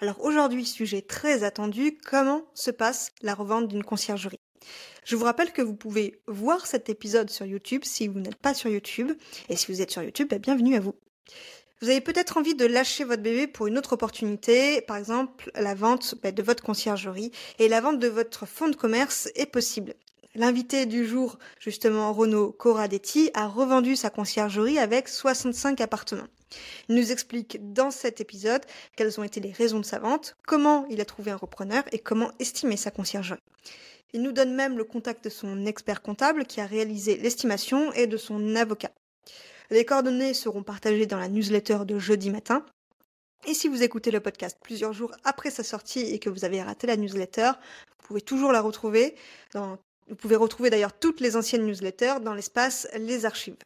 Alors aujourd'hui, sujet très attendu, comment se passe la revente d'une conciergerie? Je vous rappelle que vous pouvez voir cet épisode sur YouTube si vous n'êtes pas sur YouTube. Et si vous êtes sur YouTube, bah, bienvenue à vous. Vous avez peut-être envie de lâcher votre bébé pour une autre opportunité, par exemple la vente bah, de votre conciergerie. Et la vente de votre fonds de commerce est possible. L'invité du jour, justement Renaud Corradetti, a revendu sa conciergerie avec 65 appartements. Il nous explique dans cet épisode quelles ont été les raisons de sa vente, comment il a trouvé un repreneur et comment estimer sa conciergerie. Il nous donne même le contact de son expert comptable qui a réalisé l'estimation et de son avocat. Les coordonnées seront partagées dans la newsletter de jeudi matin. Et si vous écoutez le podcast plusieurs jours après sa sortie et que vous avez raté la newsletter, vous pouvez toujours la retrouver. Vous pouvez retrouver d'ailleurs toutes les anciennes newsletters dans l'espace Les Archives.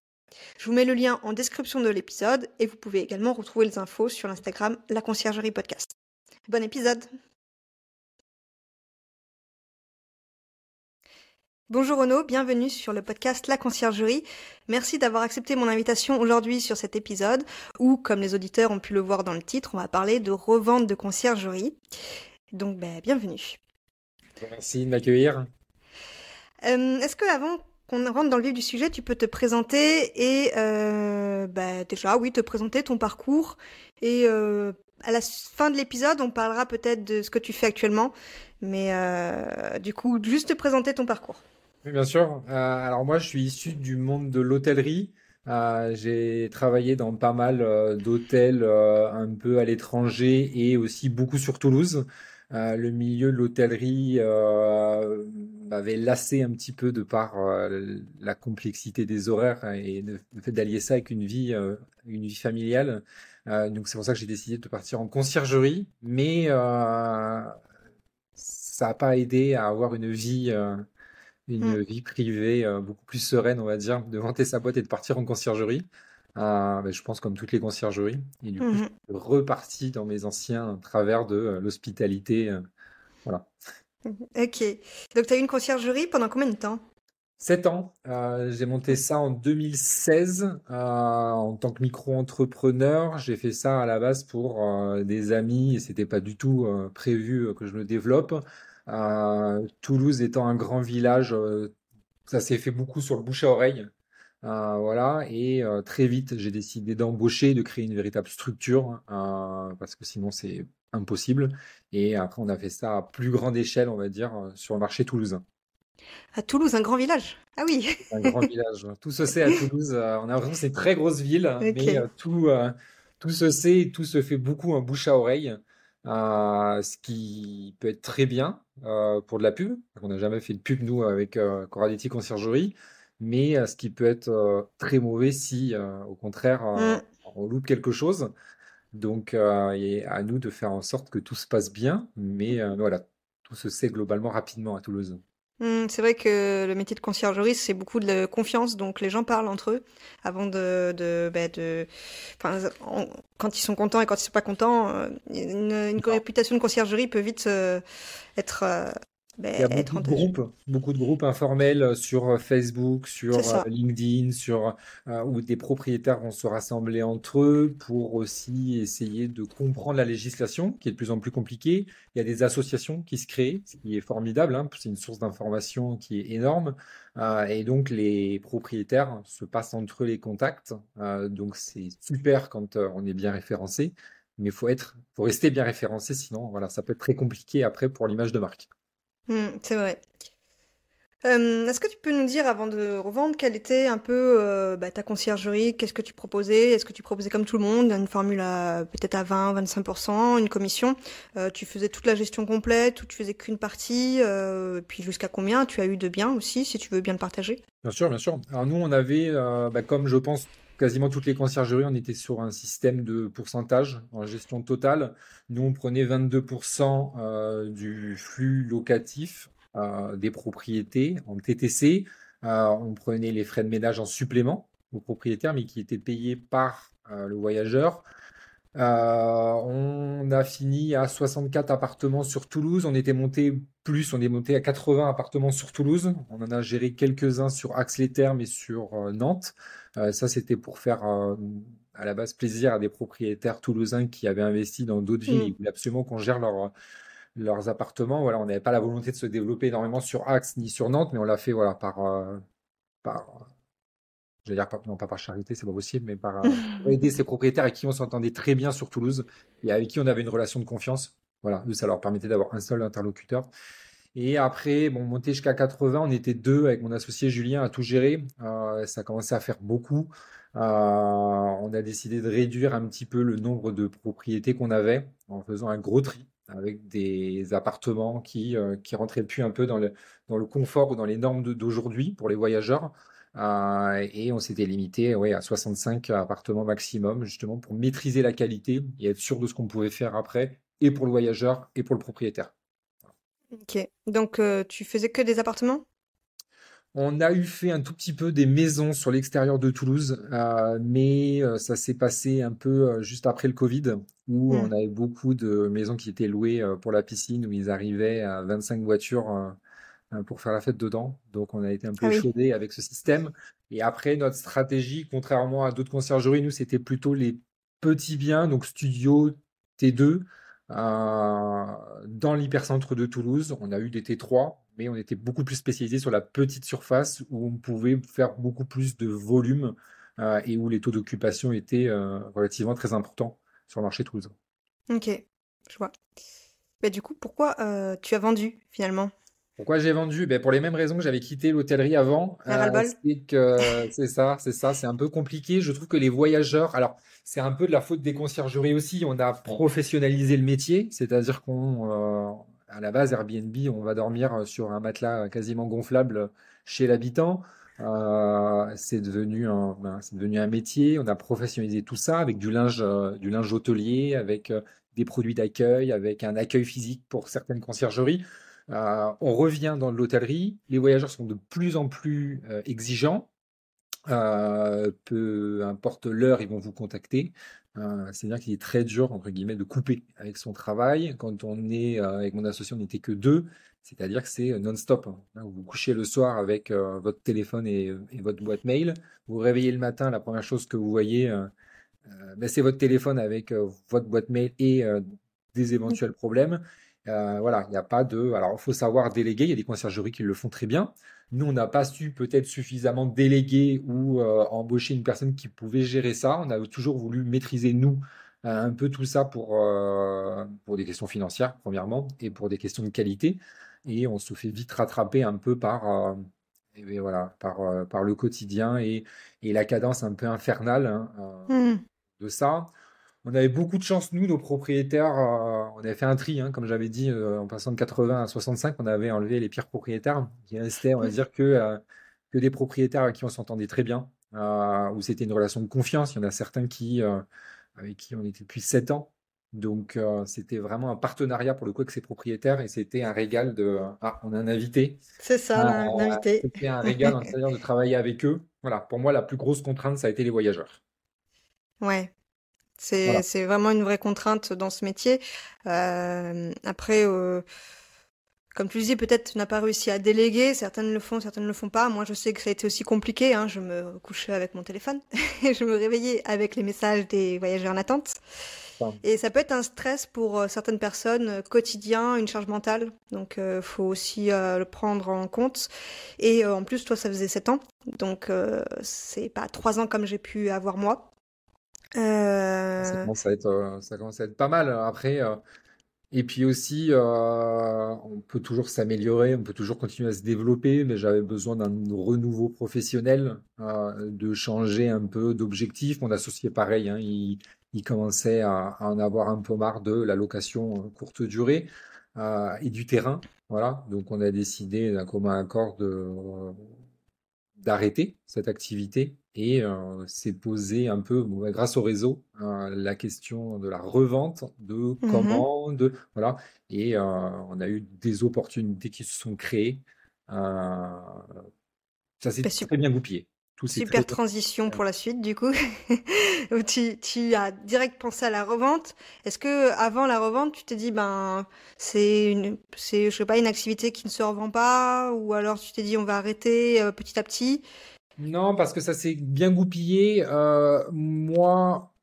Je vous mets le lien en description de l'épisode et vous pouvez également retrouver les infos sur l'Instagram La Conciergerie Podcast. Bon épisode Bonjour Renaud, bienvenue sur le podcast La Conciergerie. Merci d'avoir accepté mon invitation aujourd'hui sur cet épisode où, comme les auditeurs ont pu le voir dans le titre, on va parler de revente de conciergerie. Donc, ben, bienvenue. Merci de m'accueillir. Euh, est-ce que avant qu'on rentre dans le vif du sujet, tu peux te présenter et euh, bah, déjà, oui, te présenter ton parcours. Et euh, à la fin de l'épisode, on parlera peut-être de ce que tu fais actuellement. Mais euh, du coup, juste te présenter ton parcours. Oui, bien sûr. alors moi, je suis issu du monde de l'hôtellerie. j'ai travaillé dans pas mal d'hôtels un peu à l'étranger et aussi beaucoup sur Toulouse. Le milieu de l'hôtellerie m'avait lassé un petit peu de par euh, la complexité des horaires et le, fait d'allier ça avec une vie, euh, une vie familiale. Euh, donc c'est pour ça que j'ai décidé de partir en conciergerie, mais ça n'a pas aidé à avoir une vie, une mmh. vie privée beaucoup plus sereine, on va dire, de vanter sa boîte et de partir en conciergerie. Ben, je pense comme toutes les conciergeries. Et du coup, je mmh suis reparti dans mes anciens travers de l'hospitalité. voilà. Ok. Donc, tu as eu une conciergerie pendant combien de temps? Sept ans. Euh, j'ai monté ça en 2016 euh, en tant que micro-entrepreneur. J'ai fait ça à la base pour euh, des amis et c'était pas du tout prévu que je le développe. Toulouse étant un grand village, ça s'est fait beaucoup sur le bouche à oreille. Voilà, et très vite, j'ai décidé d'embaucher, de créer une véritable structure, parce que sinon c'est impossible. Et après, on a fait ça à plus grande échelle, on va dire, euh, sur le marché toulousain. À Toulouse, un grand village. Ah oui. un grand village. Tout se sait à Toulouse. Euh, on a l'impression que c'est une très grosse ville, mais euh, tout, tout se sait, tout se fait beaucoup en bouche à oreille. ce qui peut être très bien pour de la pub. On n'a jamais fait de pub, nous, avec Coraletti Conciergerie. Mais ce qui peut être très mauvais si, au contraire, mm. on loupe quelque chose. Donc, euh, il est à nous de faire en sorte que tout se passe bien, mais euh, voilà, tout se sait globalement rapidement à Toulouse. Mmh, c'est vrai que le métier de conciergerie, c'est beaucoup de confiance, donc les gens parlent entre eux avant de, de, bah, de quand ils sont contents et quand ils sont pas contents, euh, une, une réputation de conciergerie peut vite être ben, il y a beaucoup de groupes, beaucoup de groupes informels euh, sur euh, Facebook, sur euh, LinkedIn, sur où des propriétaires vont se rassembler entre eux pour aussi essayer de comprendre la législation, qui est de plus en plus compliquée. Il y a des associations qui se créent, ce qui est formidable. Hein, c'est une source d'information qui est énorme. et donc les propriétaires se passent entre eux les contacts. donc c'est super quand on est bien référencé. mais il faut être, faut rester bien référencé, sinon voilà, ça peut être très compliqué après pour l'image de marque. Mmh, c'est vrai. Euh, est-ce que tu peux nous dire, avant de revendre, quelle était un peu euh, bah, ta conciergerie? Qu'est-ce que tu proposais? Est-ce que tu proposais comme tout le monde une formule peut-être à 20, 25%, une commission? Euh, Tu faisais toute la gestion complète ou tu faisais qu'une partie? Puis jusqu'à combien? Tu as eu de biens aussi, si tu veux bien le partager. Bien sûr, bien sûr. Alors nous, on avait, bah, comme je pense quasiment toutes les conciergeries, on était sur un système de pourcentage en gestion totale. Nous, on prenait 22% du flux locatif euh, des propriétés en TTC. Euh, on prenait les frais de ménage en supplément aux propriétaires, mais qui étaient payés par euh, le voyageur. On a fini à 64 appartements sur Toulouse. On était monté plus, on est monté à 80 appartements sur Toulouse. On en a géré quelques-uns sur Axe-les-Thermes et sur Nantes. ça, c'était pour faire à la base plaisir à des propriétaires toulousains qui avaient investi dans d'autres villes. Mmh. Ils voulaient absolument qu'on gère leur, leurs appartements. Voilà, on n'avait pas la volonté de se développer énormément sur Axe ni sur Nantes, mais on l'a fait voilà, par, euh, par je dire, non pas par charité, c'est pas possible, mais par euh, aider ces propriétaires avec qui on s'entendait très bien sur Toulouse et avec qui on avait une relation de confiance. Voilà, ça leur permettait d'avoir un seul interlocuteur. Et après, bon, monter jusqu'à 80, on était deux avec mon associé Julien à tout gérer. Euh, ça commençait à faire beaucoup. on a décidé de réduire un petit peu le nombre de propriétés qu'on avait en faisant un gros tri avec des appartements qui, euh, qui rentraient plus un peu dans le, dans le confort ou dans les normes d'aujourd'hui pour les voyageurs. Euh, et on s'était limité ouais, à 65 appartements maximum, justement pour maîtriser la qualité et être sûr de ce qu'on pouvait faire après, et pour le voyageur et pour le propriétaire. Ok, donc euh, tu faisais que des appartements? On a eu fait un tout petit peu des maisons sur l'extérieur de Toulouse, euh, mais ça s'est passé un peu juste après le Covid, où on mmh. avait beaucoup de maisons qui étaient louées pour la piscine, où ils arrivaient à 25 voitures pour faire la fête dedans. Donc on a été un peu ah avec ce système. Et après, notre stratégie, contrairement à d'autres conciergeries, nous, c'était plutôt les petits biens, donc studio T2, dans l'hypercentre de Toulouse. On a eu des T3, mais on était beaucoup plus spécialisé sur la petite surface où on pouvait faire beaucoup plus de volume euh, et où les taux d'occupation étaient euh, relativement très importants sur le marché toulousain. Ok, je vois. Mais du coup, pourquoi euh, tu as vendu finalement? Pourquoi j'ai vendu? Ben Pour les mêmes raisons que j'avais quitté l'hôtellerie avant. c'est ça, c'est ça, c'est un peu compliqué. Je trouve que les voyageurs, alors c'est un peu de la faute des conciergeries aussi. On a professionnalisé le métier, c'est-à-dire qu'on à la base, Airbnb, on va dormir euh, sur un matelas quasiment gonflable chez l'habitant. Euh, c'est devenu un, ben, c'est devenu un métier. On a professionnalisé tout ça avec du linge, euh, du linge hôtelier, avec des produits d'accueil, avec un accueil physique pour certaines conciergeries. On revient dans l'hôtellerie. Les voyageurs sont de plus en plus exigeants. peu importe l'heure, ils vont vous contacter. Euh, c'est-à-dire qu'il est très dur, entre guillemets, de couper avec son travail. Quand on est euh, avec mon associé, on n'était que deux, c'est-à-dire que c'est euh, non-stop. Hein. Vous couchez le soir avec votre téléphone et, votre boîte mail. Vous vous réveillez le matin, la première chose que vous voyez, ben, c'est votre téléphone avec votre boîte mail et des éventuels problèmes. Voilà, il n'y a pas de. Alors, il faut savoir déléguer. Il y a des conciergeries qui le font très bien. Nous, on n'a pas su peut-être suffisamment déléguer ou euh, embaucher une personne qui pouvait gérer ça. On a toujours voulu maîtriser, nous, un peu tout ça pour, euh, pour des questions financières, premièrement, et pour des questions de qualité. Et on se fait vite rattraper un peu par, euh, et voilà, par, par le quotidien et, et, la cadence un peu infernale hein, mmh. de ça. On avait beaucoup de chance, nous, nos propriétaires. Euh, on avait fait un tri, hein, comme j'avais dit, euh, en passant de 80 à 65, on avait enlevé les pires propriétaires. qui restaient, on va dire, que, euh, que des propriétaires avec qui on s'entendait très bien, où c'était une relation de confiance. Il y en a certains qui, avec qui on était depuis 7 ans. Donc, c'était vraiment un partenariat pour le coup avec ces propriétaires et c'était un régal de. Ah, on a un invité. C'est ça, un invité. C'était un régal, c'est-à-dire de travailler avec eux. Voilà, pour moi, la plus grosse contrainte, ça a été les voyageurs. Ouais, c'est vraiment une vraie contrainte dans ce métier. Euh, après, euh, comme tu disais, peut-être tu n'as pas réussi à déléguer. Certaines le font, certaines ne le font pas. Moi, je sais que ça a été aussi compliqué. Hein. Je me couchais avec mon téléphone et je me réveillais avec les messages des voyageurs en attente. Et ça peut être un stress pour euh, certaines personnes quotidien, une charge mentale. Donc, il faut aussi le prendre en compte. Et en plus, toi, ça faisait 7 ans. Donc, c'est pas 3 ans comme j'ai pu avoir moi. Ça commence à être, ça commence à être pas mal. Après, et puis aussi, on peut toujours s'améliorer, on peut toujours continuer à se développer, mais j'avais besoin d'un renouveau professionnel, de changer un peu d'objectif. Mon associé, pareil, hein, il, il, commençait à, à, en avoir un peu marre de la location courte durée et du terrain. Voilà, donc on a décidé d'un commun accord de, d'arrêter cette activité et euh, s'est posé un peu, grâce au réseau, euh, la question de la revente, de mmh comment, de voilà, et euh, on a eu des opportunités qui se sont créées. ça s'est bah, très bien goupillé. Super transition pour la suite, du coup. tu, tu, as direct pensé à la revente. Est-ce que avant la revente, tu t'es dit, ben, c'est une, c'est, je sais pas, une activité qui ne se revend pas, ou alors tu t'es dit, on va arrêter euh, petit à petit? Non, parce que ça s'est bien goupillé. Euh, moi,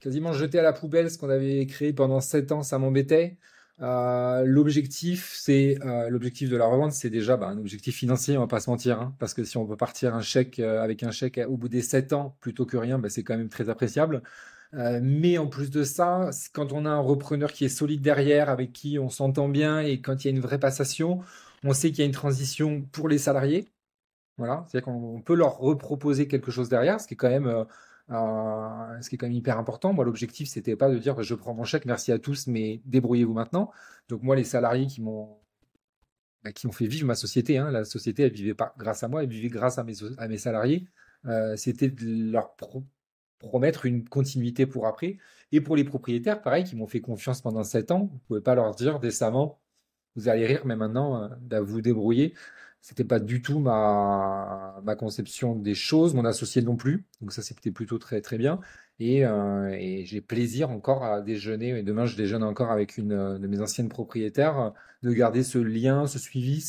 quasiment jeté à la poubelle ce qu'on avait créé pendant sept ans, ça m'embêtait. Euh, l'objectif, c'est euh, l'objectif de la revente, c'est déjà bah, un objectif financier, on va pas se mentir, hein, parce que si on peut partir un chèque euh, avec un chèque au bout des 7 ans plutôt que rien, bah, c'est quand même très appréciable. mais en plus de ça, quand on a un repreneur qui est solide derrière, avec qui on s'entend bien et quand il y a une vraie passation, on sait qu'il y a une transition pour les salariés. Voilà, c'est-à-dire qu'on peut leur reproposer quelque chose derrière, ce qui est quand même euh, ce qui est quand même hyper important. Moi, l'objectif, c'était pas de dire je prends mon chèque, merci à tous, mais débrouillez-vous maintenant. Donc moi, les salariés qui m'ont bah, qui ont fait vivre ma société, hein, la société, elle vivait pas grâce à moi, elle vivait grâce à mes, salariés. Euh, c'était de leur promettre une continuité pour après. Et pour les propriétaires, pareil, qui m'ont fait confiance pendant sept ans, vous pouvez pas leur dire décemment, vous allez rire, mais maintenant, euh, vous débrouiller. C'était pas du tout ma, ma conception des choses, mon associé non plus. Donc ça, c'était plutôt très très bien. Et, euh, et j'ai plaisir encore à déjeuner. Et demain, je déjeune encore avec une euh, de mes anciennes propriétaires, de garder ce lien, ce suivi.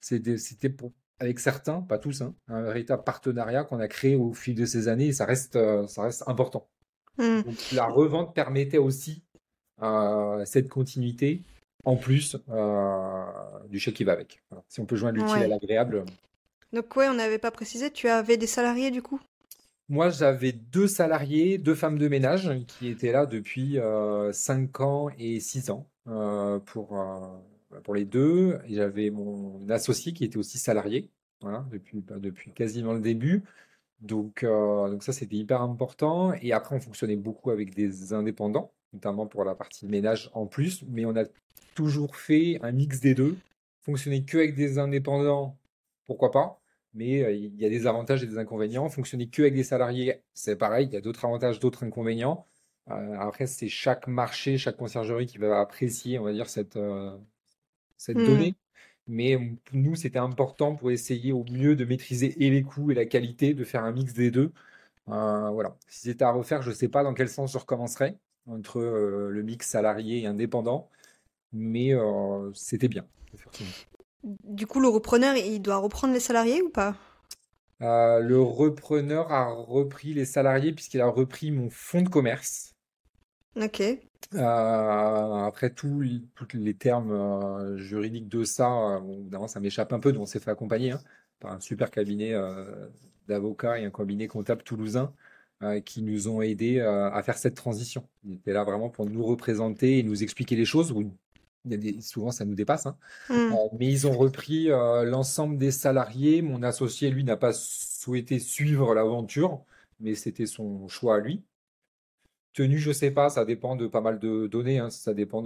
C'était pour avec certains, pas tous, hein, un véritable partenariat qu'on a créé au fil de ces années. Et ça reste euh, ça reste important. Mmh. Donc, la revente permettait aussi cette continuité en plus euh, du chèque qui va avec. Si on peut joindre l'utile à l'agréable. Donc ouais, on n'avait pas précisé, tu avais des salariés du coup? Moi, j'avais deux salariés, deux femmes de ménage qui étaient là depuis 5 euh, ans et 6 ans euh, pour, pour les deux. Et j'avais mon associé qui était aussi salarié voilà, depuis, bah, depuis quasiment le début. Donc, donc ça, c'était hyper important. Et après, on fonctionnait beaucoup avec des indépendants, notamment pour la partie ménage en plus. Mais on a toujours fait un mix des deux. Fonctionner que avec des indépendants, pourquoi pas mais euh, il y a des avantages et des inconvénients. Fonctionner que avec des salariés, c'est pareil, il y a d'autres avantages, d'autres inconvénients. Euh, après, c'est chaque marché, chaque conciergerie qui va apprécier, on va dire, cette, euh, cette mmh. donnée. Mais nous, c'était important pour essayer au mieux de maîtriser et les coûts et la qualité, de faire un mix des deux. voilà. Si c'était à refaire, je ne sais pas dans quel sens je recommencerais entre le mix salarié et indépendant mais euh, c'était bien. Du coup, le repreneur, il doit reprendre les salariés ou pas? Euh, Le repreneur a repris les salariés puisqu'il a repris mon fonds de commerce. Ok. Euh, après tous les termes juridiques de ça, évidemment, ça m'échappe un peu, donc on s'est fait accompagner hein, par un super cabinet d'avocats et un cabinet comptable toulousain qui nous ont aidés à faire cette transition. Ils étaient là vraiment pour nous représenter et nous expliquer les choses, souvent ça nous dépasse, hein. mmh. euh, mais ils ont repris euh, l'ensemble des salariés. Mon associé, lui, n'a pas souhaité suivre l'aventure, mais c'était son choix à lui. Tenu, je sais pas, ça dépend de pas mal de données, hein. ça dépend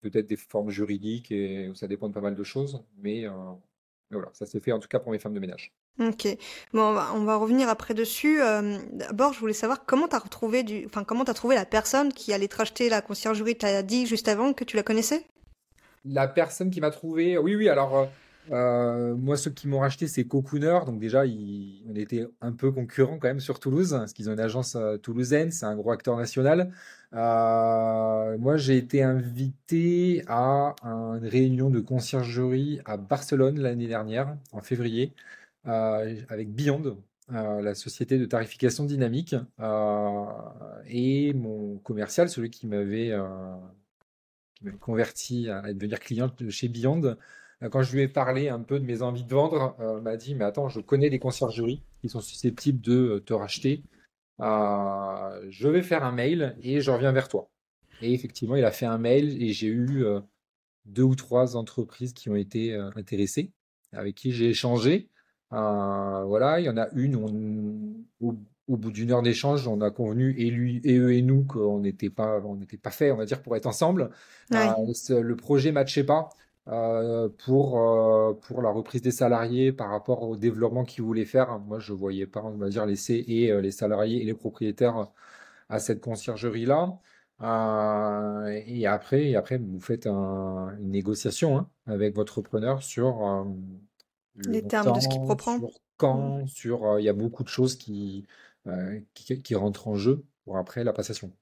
peut-être des formes juridiques et ça dépend de pas mal de choses, mais, euh, voilà, ça s'est fait en tout cas pour mes femmes de ménage. Ok, bon, on va, revenir après dessus. D'abord, je voulais savoir comment tu as retrouvé du, enfin comment as trouvé la personne qui allait te racheter la conciergerie. Tu as dit juste avant que tu la connaissais? La personne qui m'a trouvé, oui, oui, alors euh, euh, moi, ceux qui m'ont racheté, c'est Cocooner. Donc déjà, on était un peu concurrents quand même sur Toulouse, parce qu'ils ont une agence euh, toulousaine, c'est un gros acteur national. moi, j'ai été invité à une réunion de conciergerie à Barcelone l'année dernière, en février, avec Beyond, la société de tarification dynamique, et mon commercial, celui qui m'avait converti à devenir cliente chez Beyond, euh, quand je lui ai parlé un peu de mes envies de vendre, euh, m'a dit Mais attends, je connais des conciergeries qui sont susceptibles de euh, te racheter. je vais faire un mail et je reviens vers toi. Et effectivement, il a fait un mail et j'ai eu deux ou trois entreprises qui ont été intéressées, avec qui j'ai échangé. voilà, il y en a une, au, bout d'une heure d'échange, on a convenu, et lui, et eux et nous, qu'on n'était pas, on n'était pas fait, on va dire, pour être ensemble. le projet matchait pas. Euh, pour, euh, pour la reprise des salariés par rapport au développement qu'ils voulaient faire. Moi, je ne voyais pas, on va dire, laisser et euh, les salariés et les propriétaires à cette conciergerie-là. et après, et après, vous faites une négociation hein, avec votre preneur sur les termes de ce qu'il reprend. Sur quand, mmh. sur il y a beaucoup de choses qui, qui, qui rentrent en jeu pour après la passation.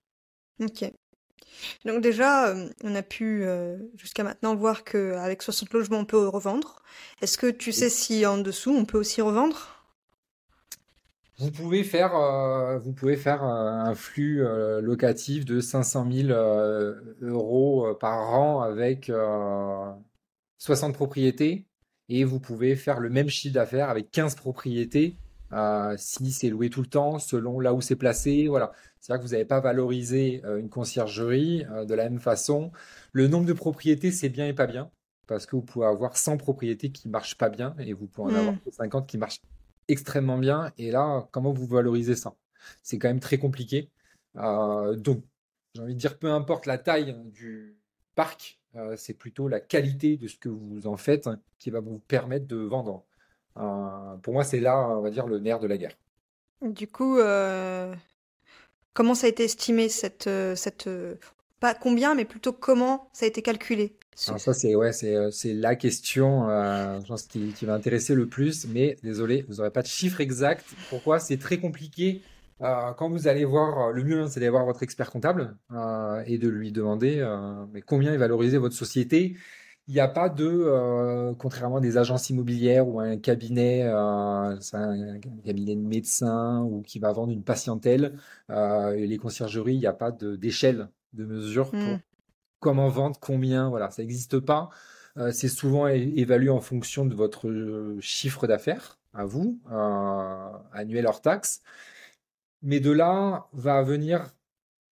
Ok. Donc déjà, euh, on a pu euh, jusqu'à maintenant voir qu'avec 60 logements, on peut revendre. Est-ce que tu sais si en dessous, on peut aussi revendre? Vous pouvez faire, euh, vous pouvez faire un flux locatif de 500 000 euros par an avec 60 propriétés et vous pouvez faire le même chiffre d'affaires avec 15 propriétés si c'est loué tout le temps, selon là où c'est placé. Voilà. C'est-à-dire que vous n'avez pas valorisé euh, une conciergerie euh, de la même façon. Le nombre de propriétés, c'est bien et pas bien, parce que vous pouvez avoir 100 propriétés qui ne marchent pas bien, et vous pouvez en avoir 50 hmm. qui marchent extrêmement bien. Et là, comment vous valorisez ça? C'est quand même très compliqué. Euh, donc, j'ai envie de dire, peu importe la taille du parc, c'est plutôt la qualité de ce que vous en faites qui va vous permettre de vendre. Pour moi, c'est là, on va dire, le nerf de la guerre. Du coup, Comment ça a été estimé cette, euh, cette euh, pas combien, mais plutôt comment ça a été calculé? Alors ça c'est ouais c'est euh, c'est la question je pense qui, qui va intéresser le plus, mais désolé vous n'aurez pas de chiffre exact. Pourquoi? C'est très compliqué. quand vous allez voir, le mieux c'est d'aller voir votre expert comptable et de lui demander mais combien est valorisé votre société? Il n'y a pas de, euh, contrairement à des agences immobilières ou un cabinet, euh, un cabinet de médecin ou qui va vendre une patientèle, euh, les conciergeries, il n'y a pas d'échelle de, mesure pour hmm. comment vendre, combien, voilà, ça n'existe pas. c'est souvent évalué en fonction de votre chiffre d'affaires à vous, annuel hors taxe. Mais de là va venir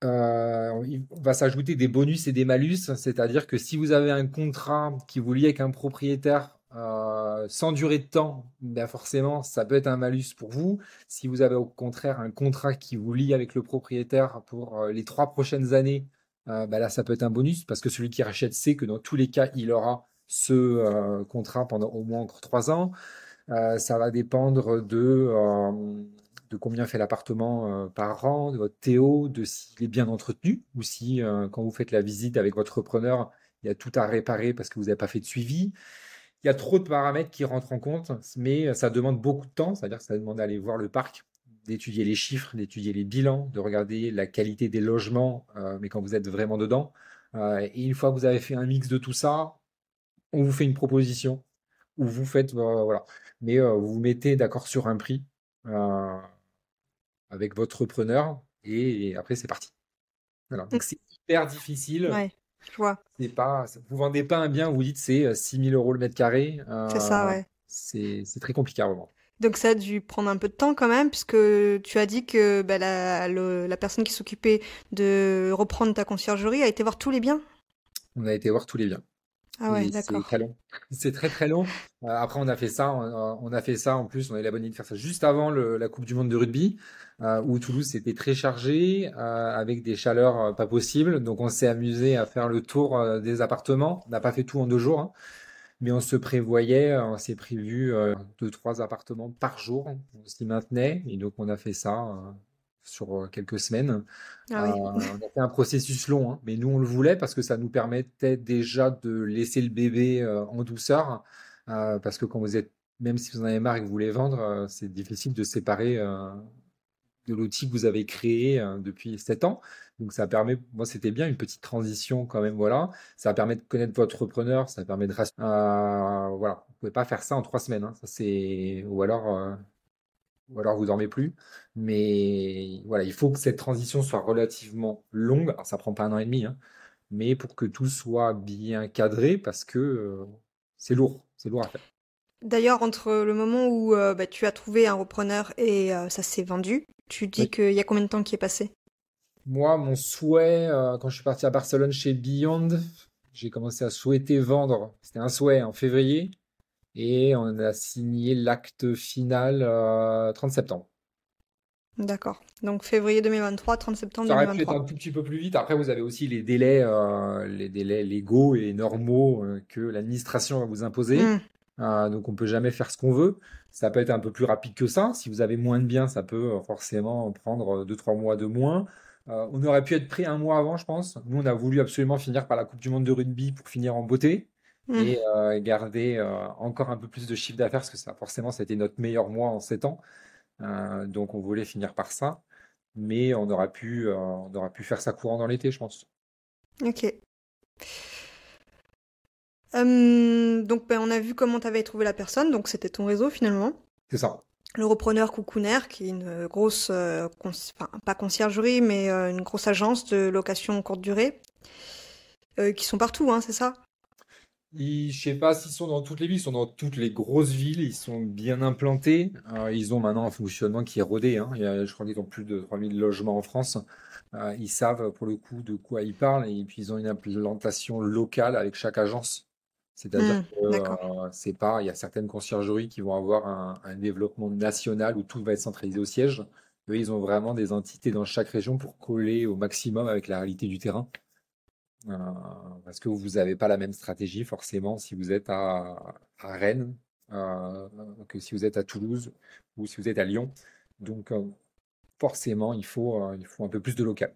euh, il va s'ajouter des bonus et des malus, c'est-à-dire que si vous avez un contrat qui vous lie avec un propriétaire euh, sans durée de temps, ben forcément, ça peut être un malus pour vous. Si vous avez au contraire un contrat qui vous lie avec le propriétaire pour euh, les trois prochaines années, ben là, ça peut être un bonus parce que celui qui rachète sait que dans tous les cas, il aura ce contrat pendant au moins encore trois ans. ça va dépendre de de combien fait l'appartement euh, par an, de votre Théo, de s'il est bien entretenu, ou si euh, quand vous faites la visite avec votre repreneur, il y a tout à réparer parce que vous n'avez pas fait de suivi. Il y a trop de paramètres qui rentrent en compte, mais ça demande beaucoup de temps, c'est-à-dire que ça demande d'aller voir le parc, d'étudier les chiffres, d'étudier les bilans, de regarder la qualité des logements, euh, mais quand vous êtes vraiment dedans. et une fois que vous avez fait un mix de tout ça, on vous fait une proposition, ou vous faites, voilà, mais vous vous mettez d'accord sur un prix avec votre preneur et, après c'est parti. Donc mmh. c'est hyper difficile. Ouais, je vois. C'est pas, vous vendez pas un bien, vous dites c'est 6 000 euros le mètre carré. c'est ça, ouais. C'est très compliqué à revendre. Donc ça a dû prendre un peu de temps quand même, puisque tu as dit que bah, la, la, personne qui s'occupait de reprendre ta conciergerie a été voir tous les biens? On a été voir tous les biens. Ah ouais, d'accord. C'est très long. C'est très très long. Euh, après, on a fait ça. On, a fait ça en plus. On a eu la bonne idée de faire ça juste avant la Coupe du Monde de rugby, euh, où Toulouse était très chargé, euh, avec des chaleurs pas possibles. Donc, on s'est amusé à faire le tour des appartements. On n'a pas fait tout en deux jours, hein. mais on se prévoyait, on s'est prévu deux trois appartements par jour. On s'y maintenait, et donc on a fait ça sur quelques semaines. Ah on a fait un processus long, hein, mais nous on le voulait parce que ça nous permettait déjà de laisser le bébé en douceur, parce que quand vous êtes, même si vous en avez marre et que vous voulez vendre, c'est difficile de séparer de l'outil que vous avez créé depuis 7 ans. Donc ça permet, moi c'était bien, une petite transition quand même, voilà. Ça permet de connaître votre repreneur, ça permet de... Euh, voilà, vous pouvez pas faire ça en trois semaines. Hein. Ça c'est... Ou alors ou alors vous dormez plus. Mais voilà, il faut que cette transition soit relativement longue. Alors ça prend pas un an et demi, hein, mais pour que tout soit bien cadré parce que euh, c'est lourd, c'est lourd à faire. D'ailleurs, entre le moment où euh, bah, tu as trouvé un repreneur et euh, ça s'est vendu, Tu dis qu'il y a combien de temps qui est passé? Moi, mon souhait, quand je suis parti à Barcelone chez Beyond, j'ai commencé à souhaiter vendre. C'était un souhait en février. Et on a signé l'acte final 30 euh, septembre. D'accord. Donc février 2023, 30 septembre Ça aurait pu être un tout petit peu plus vite. Après, vous avez aussi les délais, euh, les délais légaux et normaux euh, que l'administration va vous imposer. Hmm. Donc on peut jamais faire ce qu'on veut. Ça peut être un peu plus rapide que ça. Si vous avez moins de biens, ça peut forcément prendre 2-3 mois de moins. on aurait pu être prêt un mois avant, je pense. Nous, on a voulu absolument finir par la Coupe du Monde de rugby pour finir en beauté et garder encore un peu plus de chiffre d'affaires parce que ça, forcément, c'était notre meilleur mois en 7 ans. Euh, donc on voulait finir par ça, mais on aurait pu, euh, on aurait pu faire ça courant dans l'été, je pense. Ok. Hum, donc ben, on a vu comment tu avais trouvé la personne, donc c'était ton réseau finalement. C'est ça. Le repreneur Coucouner, qui est une grosse, euh, enfin, pas conciergerie, mais une grosse agence de location courte durée, qui sont partout, hein, c'est ça? Ils, je sais pas s'ils sont dans toutes les villes, ils sont dans toutes les grosses villes, ils sont bien implantés. Euh, ils ont maintenant un fonctionnement qui est rodé. Hein. je crois qu'ils ont plus de 3000 logements en France. Euh, ils savent pour le coup de quoi ils parlent et puis ils ont une implantation locale avec chaque agence. C'est-à-dire mmh, que euh, c'est pas, il y a certaines conciergeries qui vont avoir un, un, développement national où tout va être centralisé au siège. Eux, ils ont vraiment des entités dans chaque région pour coller au maximum avec la réalité du terrain. Euh, parce que vous n'avez pas la même stratégie forcément si vous êtes à, Rennes euh, que si vous êtes à Toulouse ou si vous êtes à Lyon. Donc euh, forcément, il faut, il faut un peu plus de local.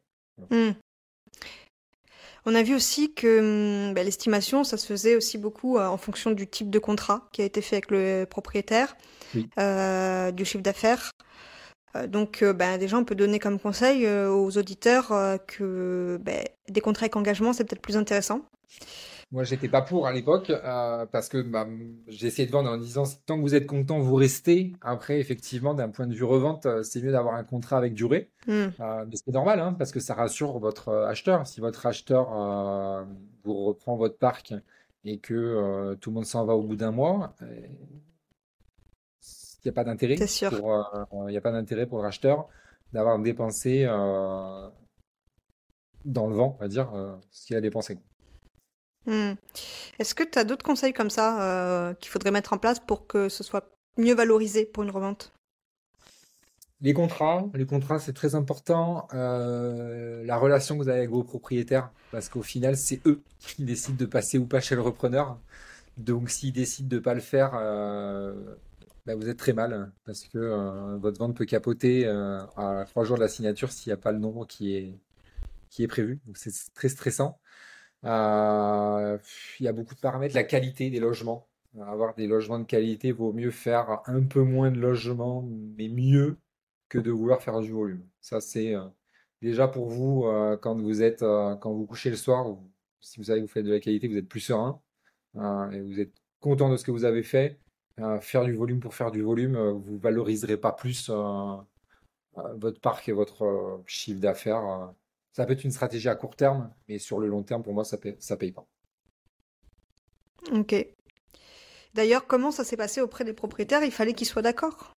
Mmh. On a vu aussi que mmh, bah, l'estimation, ça se faisait aussi beaucoup en fonction du type de contrat qui a été fait avec le propriétaire, du chiffre d'affaires. Euh, donc, euh, ben, déjà, on peut donner comme conseil euh, aux auditeurs que ben, des contrats avec engagement, c'est peut-être plus intéressant. Moi, j'étais pas pour à l'époque parce que bah, j'ai essayé de vendre en disant tant que vous êtes content, vous restez. Après, effectivement, d'un point de vue revente, c'est mieux d'avoir un contrat avec durée. Hmm. mais c'est normal hein, parce que ça rassure votre acheteur. Si votre acheteur vous reprend votre parc et que tout le monde s'en va au bout d'un mois, il n'y a pas d'intérêt pour, euh, a pas d'intérêt pour le racheteur d'avoir dépensé euh, dans le vent, on va dire, euh, ce qu'il a dépensé. Hmm. Est-ce que tu as d'autres conseils comme ça qu'il faudrait mettre en place pour que ce soit mieux valorisé pour une revente? Les contrats, les contrats c'est très important. la relation que vous avez avec vos propriétaires, parce qu'au final c'est eux qui décident de passer ou pas chez le repreneur. Donc s'ils décident de ne pas le faire, bah, vous êtes très mal parce que euh, votre vente peut capoter euh, à trois jours de la signature s'il n'y a pas le nombre qui est, qui est prévu. C'est très stressant. Euh, il y a beaucoup de paramètres. La qualité des logements. Avoir des logements de qualité vaut mieux faire un peu moins de logements, mais mieux que de vouloir faire du volume. Ça, c'est déjà pour vous, quand vous êtes, quand vous couchez le soir, si vous savez que vous faites de la qualité, vous êtes plus serein et vous êtes content de ce que vous avez fait faire du volume pour faire du volume, euh, vous valoriserez pas plus euh, euh, votre parc et votre chiffre d'affaires. Ça peut être une stratégie à court terme, mais sur le long terme, pour moi, ça paye, ça paye pas. Ok. D'ailleurs, comment ça s'est passé auprès des propriétaires? Il fallait qu'ils soient d'accord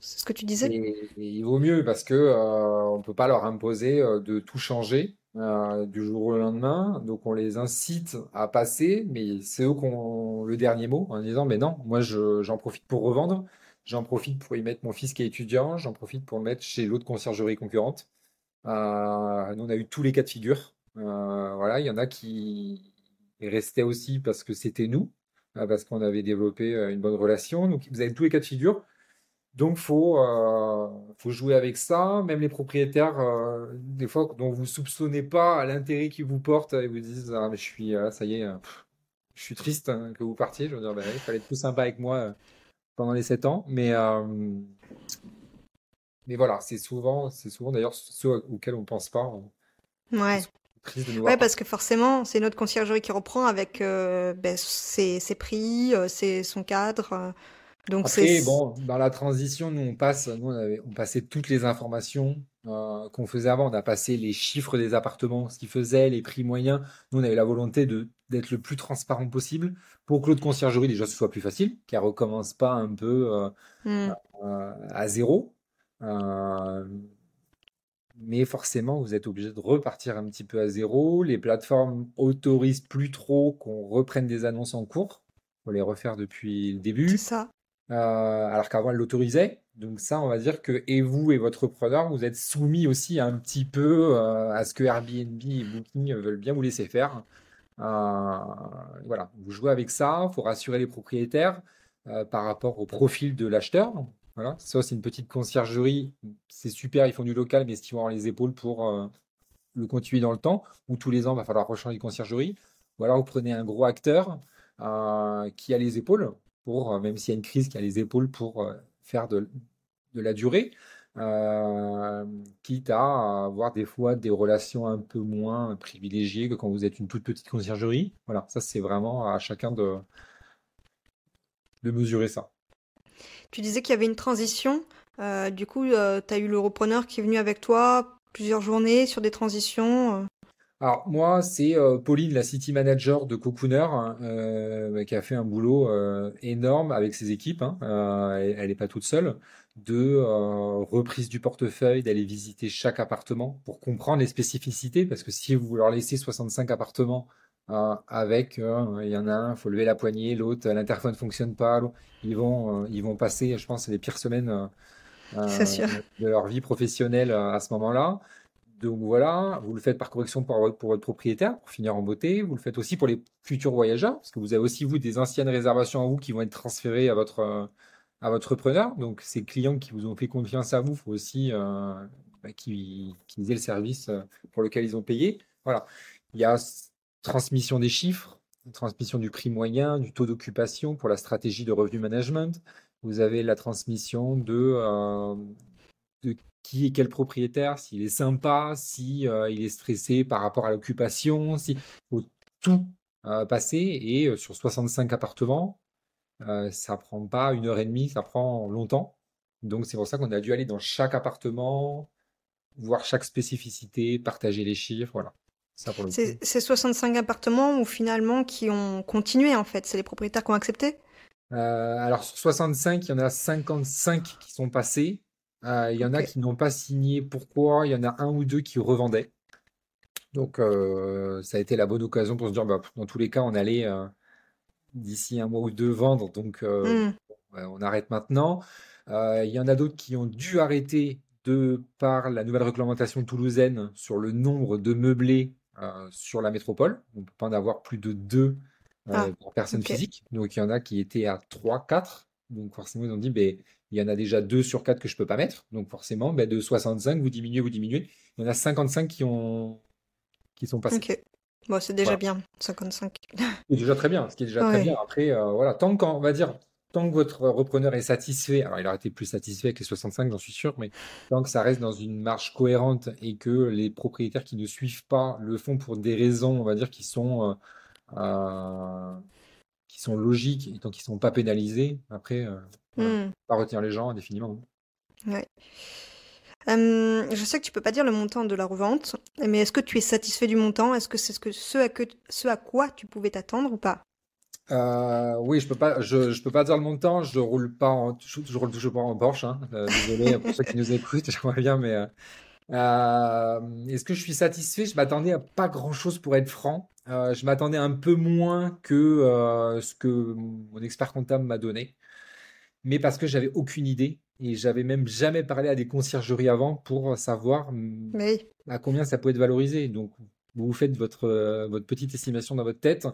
C'est ce que tu disais Il vaut mieux parce que on ne peut pas leur imposer de tout changer. Euh, du jour au lendemain. Donc on les incite à passer, mais c'est eux qui ont le dernier mot en disant mais non, moi j'en profite pour revendre, j'en profite pour y mettre mon fils qui est étudiant, j'en profite pour le mettre chez l'autre conciergerie concurrente. Euh, nous on a eu tous les cas de figure. Euh, voilà, il y en a qui restaient aussi parce que c'était nous, parce qu'on avait développé une bonne relation. Donc vous avez tous les cas de figure. Donc, faut, euh, faut jouer avec ça. Même les propriétaires, euh, des fois, dont vous soupçonnez pas l'intérêt qu'ils vous portent et vous disent Ah, mais je suis, là, ça y est, je suis triste hein, que vous partiez. Je veux dire, ben, il fallait être plus sympa avec moi euh, pendant les 7 ans. Mais, mais voilà, c'est souvent, c'est souvent d'ailleurs ceux auxquels on pense pas. Ouais. Ouais, parce que forcément, c'est notre conciergerie qui reprend avec ben, ses, ses, prix, ses, son cadre. Donc Après, bon, dans la transition, nous on passe, nous on, passait toutes les informations euh, qu'on faisait avant. On a passé les chiffres des appartements, ce qu'ils faisaient, les prix moyens. Nous on avait la volonté d'être le plus transparent possible pour que l'autre conciergerie déjà ce soit plus facile, qu'elle recommence pas un peu euh, mmh. euh, à zéro. mais forcément, vous êtes obligé de repartir un petit peu à zéro. Les plateformes autorisent plus trop qu'on reprenne des annonces en cours. Faut les refaire depuis le début. C'est ça. Euh, alors qu'avant, elles l'autorisaient. Donc ça, on va dire que et vous et votre preneur, vous êtes soumis aussi un petit peu euh, à ce que Airbnb et Booking veulent bien vous laisser faire. Euh, voilà, vous jouez avec ça. Il faut rassurer les propriétaires par rapport au profil de l'acheteur. Voilà, ça c'est une petite conciergerie. C'est super, ils font du local, mais est-ce qu'ils vont avoir les épaules pour le continuer dans le temps? Ou tous les ans, il va falloir rechanger de conciergerie Ou alors vous prenez un gros acteur qui a les épaules, pour, euh, même s'il y a une crise, qui a les épaules pour faire de, la durée, quitte à avoir des fois des relations un peu moins privilégiées que quand vous êtes une toute petite conciergerie. Voilà, ça c'est vraiment à chacun de, mesurer ça. Tu disais qu'il y avait une transition. Euh, du coup, euh, tu as eu le repreneur qui est venu avec toi plusieurs journées sur des transitions. Euh. Alors moi, c'est Pauline, la city manager de Cocooner, hein, qui a fait un boulot énorme avec ses équipes. Hein. elle n'est pas toute seule de reprise du portefeuille, d'aller visiter chaque appartement pour comprendre les spécificités, parce que si vous leur laissez 65 appartements euh, avec, euh, il y en a un, il faut lever la poignée, l'autre, l'interphone ne fonctionne pas, ils vont, euh, ils vont passer, je pense, les pires semaines de leur vie professionnelle à ce moment-là. Donc voilà, vous le faites par correction pour, votre propriétaire, pour finir en beauté. Vous le faites aussi pour les futurs voyageurs, parce que vous avez aussi, vous, des anciennes réservations à vous qui vont être transférées à votre, à votre preneur. Donc ces clients qui vous ont fait confiance à vous, il faut aussi bah, qu'ils aient le service pour lequel ils ont payé. Voilà. Il y a transmission des chiffres, transmission du prix moyen, du taux d'occupation pour la stratégie de revenu management. Vous avez la transmission de, euh, de qui est quel propriétaire, s'il est sympa, si euh, il est stressé par rapport à l'occupation, si faut tout euh, passer et sur 65 appartements, ça prend pas une heure et demie, ça prend longtemps. Donc c'est pour ça qu'on a dû aller dans chaque appartement, voir chaque spécificité, partager les chiffres, voilà. C'est 65 appartements ou finalement qui ont continué en fait, c'est les propriétaires qui ont accepté? Euh, Alors sur 65, il y en a 55 qui sont passés. Euh, il y en a qui n'ont pas signé. Pourquoi? Il y en a un ou deux qui revendaient. Donc euh, ça a été la bonne occasion pour se dire, bah, dans tous les cas, on allait d'ici un mois ou deux vendre. Donc hmm. on arrête maintenant. il y en a d'autres qui ont dû arrêter de par la nouvelle réglementation toulousaine sur le nombre de meublés euh, sur la métropole. On ne peut pas en avoir plus de deux euh, ah, pour personnes physiques. Donc, il y en a qui étaient à 3, 4. Donc, forcément, ils ont dit, ben, il y en a déjà 2 sur 4 que je ne peux pas mettre. Donc, forcément, ben, de 65, vous diminuez, vous diminuez. Il y en a 55 qui, ont... qui sont passés. Ok. Bon, c'est déjà bien, 55. C'est déjà très bien. Ce qui est déjà très bien. Après, euh, voilà, tant qu'on va dire, tant que votre repreneur est satisfait, alors il aurait été plus satisfait avec les 65, j'en suis sûr, mais tant que ça reste dans une marge cohérente et que les propriétaires qui ne suivent pas le font pour des raisons, on va dire, qui sont, euh, euh, qui sont logiques et tant qu'ils ne sont pas pénalisés, après, euh, hmm. pas retenir les gens indéfiniment. Ouais. je sais que tu peux pas dire le montant de la revente, mais est-ce que tu es satisfait du montant? Est-ce que c'est ce, que, ce, à que, ce à quoi tu pouvais t'attendre ou pas? Euh, oui, je peux pas, je, je peux pas dire le montant. Je roule pas en, je, roule toujours pas en Porsche. Hein. Euh, désolé pour ceux qui nous écoutent, j'aimerais bien, mais euh, est-ce que je suis satisfait? Je m'attendais à pas grand-chose pour être franc. je m'attendais un peu moins que ce que mon expert comptable m'a donné, mais parce que j'avais aucune idée et j'avais même jamais parlé à des conciergeries avant pour savoir à combien ça pouvait être valorisé. Donc vous faites votre, euh, votre petite estimation dans votre tête.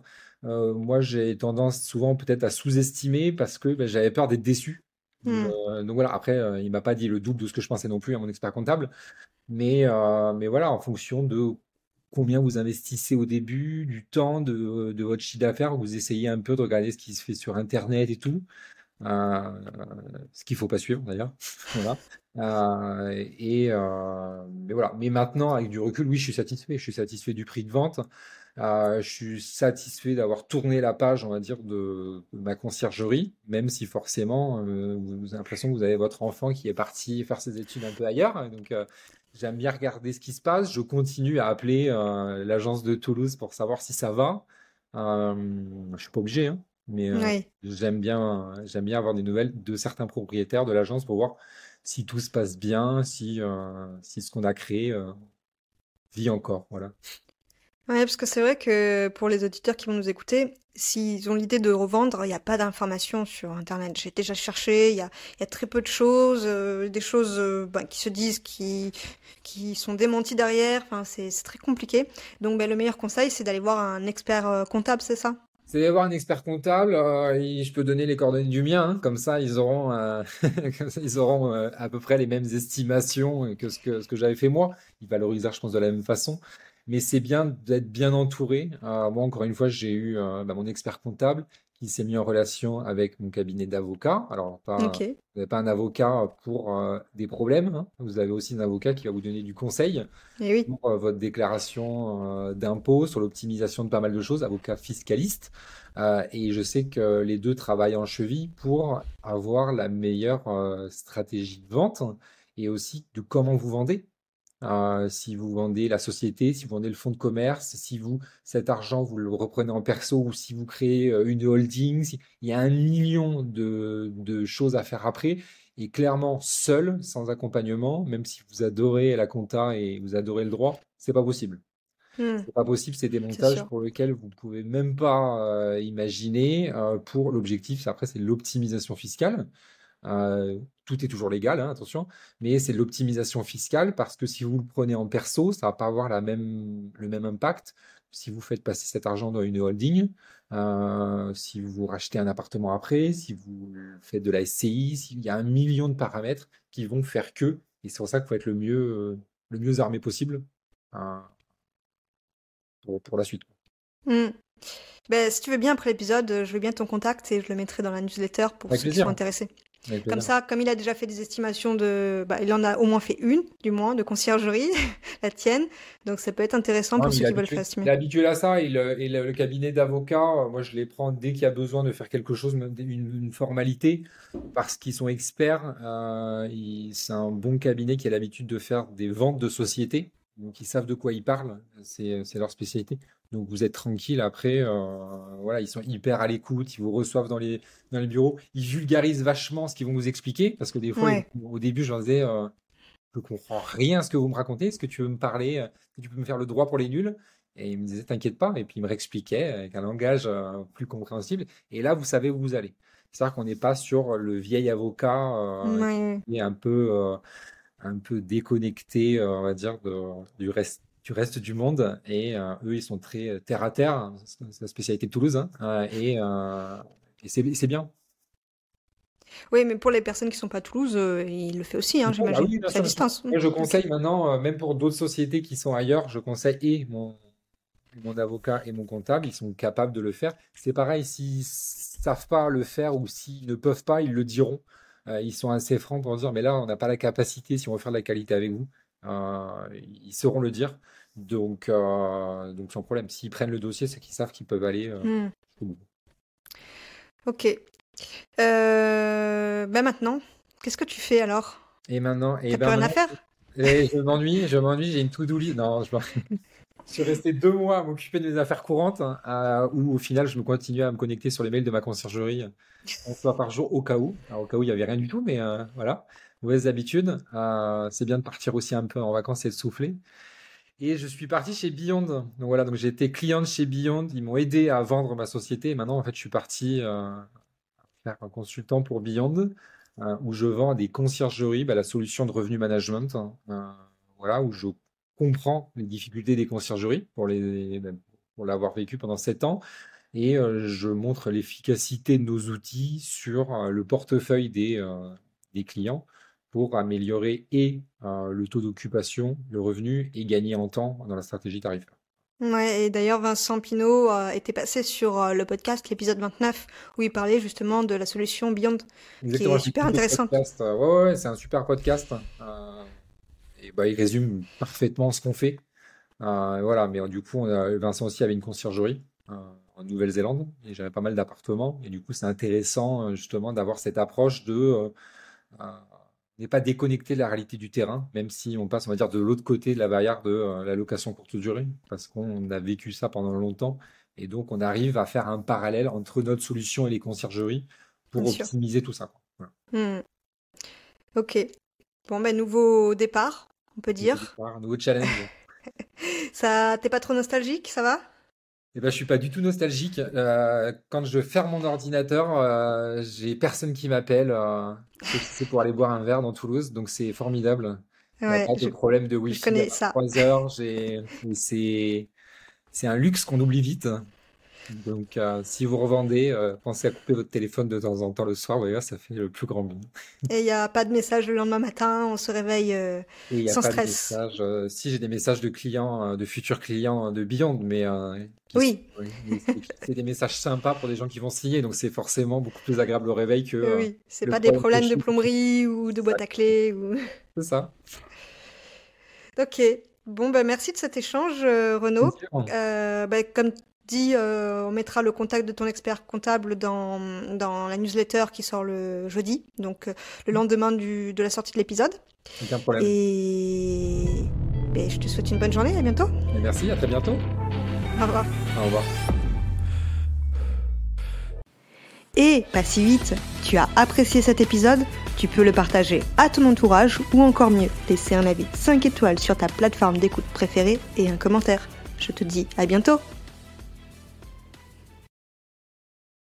Euh, moi, j'ai tendance souvent peut-être à sous-estimer parce que ben, j'avais peur d'être déçu. Hmm. Euh, donc voilà, après, il m'a pas dit le double de ce que je pensais non plus à mon expert comptable. Mais, mais voilà, en fonction de combien vous investissez au début, du temps, de, de votre chiffre d'affaires, vous essayez un peu de regarder ce qui se fait sur Internet et tout. Ce qu'il faut pas suivre d'ailleurs. Euh, et euh, mais voilà. Mais maintenant, avec du recul, oui, je suis satisfait. Je suis satisfait du prix de vente. Euh, je suis satisfait d'avoir tourné la page, on va dire, de, ma conciergerie, même si forcément, vous, avez l'impression que vous avez votre enfant qui est parti faire ses études un peu ailleurs. Donc, j'aime bien regarder ce qui se passe. Je continue à appeler l'agence de Toulouse pour savoir si ça va. je suis pas obligé, hein. Mais euh, j'aime bien, j'aime bien avoir des nouvelles de certains propriétaires de l'agence pour voir si tout se passe bien, si, euh, si ce qu'on a créé euh, vit encore. Voilà. Ouais, parce que c'est vrai que pour les auditeurs qui vont nous écouter, s'ils ont l'idée de revendre, il n'y a pas d'informations sur Internet. J'ai déjà cherché, il y a, y a, très peu de choses, des choses bah, qui se disent, qui, qui sont démenties derrière. Enfin, c'est très compliqué. Donc, ben, le meilleur conseil, c'est d'aller voir un expert comptable, c'est ça? C'est d'avoir un expert comptable. Euh, je peux donner les coordonnées du mien, hein, comme ça ils auront, euh, euh, à peu près les mêmes estimations que ce que, ce que j'avais fait moi. Ils valorisent, je pense, de la même façon. Mais c'est bien d'être bien entouré. moi, encore une fois, j'ai eu bah, mon expert comptable qui s'est mis en relation avec mon cabinet d'avocat. Alors, pas, vous n'avez pas un avocat pour euh, des problèmes, hein. vous avez aussi un avocat qui va vous donner du conseil eh pour euh, votre déclaration euh, d'impôt, sur l'optimisation de pas mal de choses, avocat fiscaliste. et je sais que les deux travaillent en cheville pour avoir la meilleure stratégie de vente et aussi de comment vous vendez. Euh, si vous vendez la société, si vous vendez le fonds de commerce, si vous cet argent vous le reprenez en perso ou si vous créez euh, une holding, il y a un million de, choses à faire après. Et clairement, seul, sans accompagnement, même si vous adorez la compta et vous adorez le droit, c'est pas possible. Hmm. C'est pas possible, c'est des montages pour lesquels vous pouvez même pas euh, imaginer. pour l'objectif, après, c'est l'optimisation fiscale. Euh, tout est toujours légal, hein, attention, mais c'est l'optimisation fiscale parce que si vous le prenez en perso, ça va pas avoir la même, le même impact si vous faites passer cet argent dans une holding, euh, si vous rachetez un appartement après, si vous faites de la SCI, il y a un million de paramètres qui vont faire que, et c'est pour ça qu'il faut être le mieux, euh, le mieux armé possible pour, la suite. Mmh. Ben, si tu veux bien, après l'épisode, je veux bien ton contact et je le mettrai dans la newsletter pour ceux qui sont intéressés. Comme ça, comme il a déjà fait des estimations de, bah, il en a au moins fait une, du moins, de conciergerie, la tienne. Donc ça peut être intéressant pour ceux qui veulent faire estimer. Il est habitué à ça et le, cabinet d'avocats, euh, moi je les prends dès qu'il y a besoin de faire quelque chose, une, une formalité, parce qu'ils sont experts. Euh, c'est un bon cabinet qui a l'habitude de faire des ventes de sociétés. Donc ils savent de quoi ils parlent, c'est leur spécialité. Donc vous êtes tranquille après, euh, voilà, ils sont hyper à l'écoute, ils vous reçoivent dans les, dans les bureaux, ils vulgarisent vachement ce qu'ils vont vous expliquer, parce que des fois, au début, je leur disais, euh, je comprends rien à ce que vous me racontez, est-ce que tu veux me parler, euh, tu peux me faire le droit pour les nuls. Et ils me disaient, t'inquiète pas, et puis ils me réexpliquaient avec un langage euh, plus compréhensible, et là, vous savez où vous allez. C'est-à-dire qu'on n'est pas sur le vieil avocat qui est un peu un peu déconnecté, on va dire, de, du reste du reste du monde. Et euh, eux, ils sont très euh, terre à terre. C'est la spécialité de Toulouse. Hein, euh, et, c'est bien. Oui, mais pour les personnes qui ne sont pas à Toulouse, il le fait aussi, hein, bah j'imagine. à distance. je conseille maintenant, même pour d'autres sociétés qui sont ailleurs, je conseille et mon, mon avocat et mon comptable, ils sont capables de le faire. C'est pareil, s'ils ne savent pas le faire ou s'ils ne peuvent pas, ils le diront. Ils sont assez francs pour dire, mais là, on n'a pas la capacité, si on veut faire de la qualité avec vous, ils sauront le dire. Donc, euh, donc sans problème. S'ils prennent le dossier, c'est qu'ils savent qu'ils peuvent aller euh, hmm. Ok. Euh, ben maintenant, qu'est-ce que tu fais alors? Et maintenant, et ben rien à faire? Et je m'ennuie, je m'ennuie, j'ai une to-do list. Non, je, suis resté deux mois à m'occuper de mes affaires courantes, hein, où au final, je me continuais à me connecter sur les mails de ma conciergerie une fois par jour, au cas où. Alors, au cas où, il n'y avait rien du tout, mais voilà. Mauvaises habitudes. c'est bien de partir aussi un peu en vacances et de souffler. Et je suis parti chez Beyond. Donc voilà, donc j'ai été client chez Beyond. Ils m'ont aidé à vendre ma société. Maintenant, en fait, je suis parti euh, faire un consultant pour Beyond, euh, où je vends des conciergeries, bah, la solution de revenu management. Hein, euh, voilà, où je comprends les difficultés des conciergeries pour les, bah, pour l'avoir vécu pendant sept ans. Et je montre l'efficacité de nos outils sur le portefeuille des, des clients pour améliorer et euh, le taux d'occupation, le revenu et gagner en temps dans la stratégie tarifaire. Ouais, et d'ailleurs Vincent Pinault euh, était passé sur euh, le podcast, l'épisode 29, où il parlait justement de la solution Beyond, qui est super intéressant. Ouais, ouais, c'est un super podcast. Et bah, il résume parfaitement ce qu'on fait. voilà, mais du coup, Vincent aussi avait une conciergerie en Nouvelle-Zélande et j'avais pas mal d'appartements. Et du coup, c'est intéressant justement d'avoir cette approche de n'est pas déconnecté de la réalité du terrain, même si on passe, on va dire, de l'autre côté de la barrière de euh, la location courte durée, parce qu'on a vécu ça pendant longtemps. Et donc, on arrive à faire un parallèle entre notre solution et les conciergeries pour Bien sûr. optimiser tout ça. Voilà. Hmm. Ok. Bon, ben, nouveau départ, on peut dire. départ, nouveau challenge. Ça, t'es pas trop nostalgique, ça va? Eh ben, je suis pas du tout nostalgique. Euh, quand je ferme mon ordinateur, euh, j'ai personne qui m'appelle. euh, c'est pour aller boire un verre dans Toulouse, donc c'est formidable. Ouais, pas de je, problème de je Wi-Fi connais à ça. 3 heures. C'est un luxe qu'on oublie vite. Donc, euh, si vous revendez, euh, pensez à couper votre téléphone de temps en temps le soir. Vous voyez, ça fait le plus grand bien. Et il n'y a pas de message le lendemain matin, on se réveille euh, Et a sans pas de stress. message. euh, si j'ai des messages de clients, de futurs clients de Beyond, mais Oui, c'est des messages sympas pour des gens qui vont signer. Donc, c'est forcément beaucoup plus agréable au réveil que oui. C'est pas des problème problèmes de plomberie ou de boîte à clés ou... C'est ça. Ok. Bon, ben, merci de cet échange, Renaud. Euh, ben, comme dit, euh, on mettra le contact de ton expert comptable dans, dans la newsletter qui sort le jeudi, donc euh, le lendemain du, de la sortie de l'épisode. Aucun problème. Et ben, je te souhaite une bonne journée, à bientôt. Et merci, à très bientôt. Au revoir. Au revoir. Et pas si vite, tu as apprécié cet épisode, tu peux le partager à ton entourage ou encore mieux, laisser un avis 5 étoiles sur ta plateforme d'écoute préférée et un commentaire. Je te dis à bientôt